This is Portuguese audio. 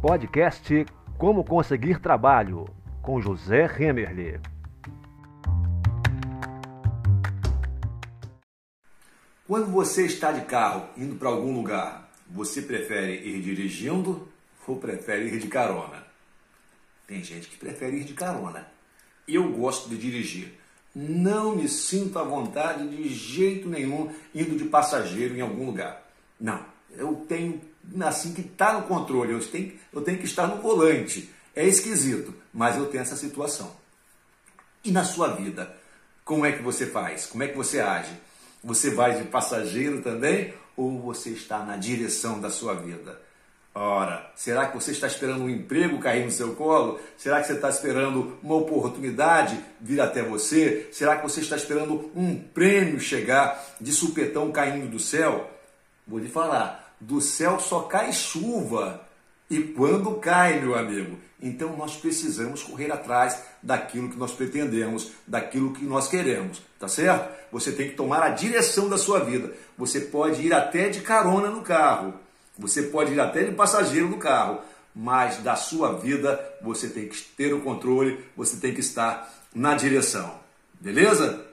Podcast Como Conseguir Trabalho, com José Remerle. Quando você está de carro indo para algum lugar, você prefere ir dirigindo ou prefere ir de carona? Tem gente que prefere ir de carona. Eu gosto de dirigir. Não me sinto à vontade de jeito nenhum indo de passageiro em algum lugar. Não, eu tenho assim que está no controle, eu tenho, eu tenho que estar no volante. É esquisito, mas eu tenho essa situação. E na sua vida, como é que você faz? Como é que você age? Você vai de passageiro também ou você está na direção da sua vida? Ora, será que você está esperando um emprego cair no seu colo? Será que você está esperando uma oportunidade vir até você? Será que você está esperando um prêmio chegar de supetão caindo do céu? Vou lhe falar, do céu só cai chuva. E quando cai, meu amigo? Então nós precisamos correr atrás daquilo que nós pretendemos, daquilo que nós queremos, tá certo? Você tem que tomar a direção da sua vida. Você pode ir até de carona no carro, você pode ir até de passageiro no carro, mas da sua vida você tem que ter o controle, você tem que estar na direção. Beleza?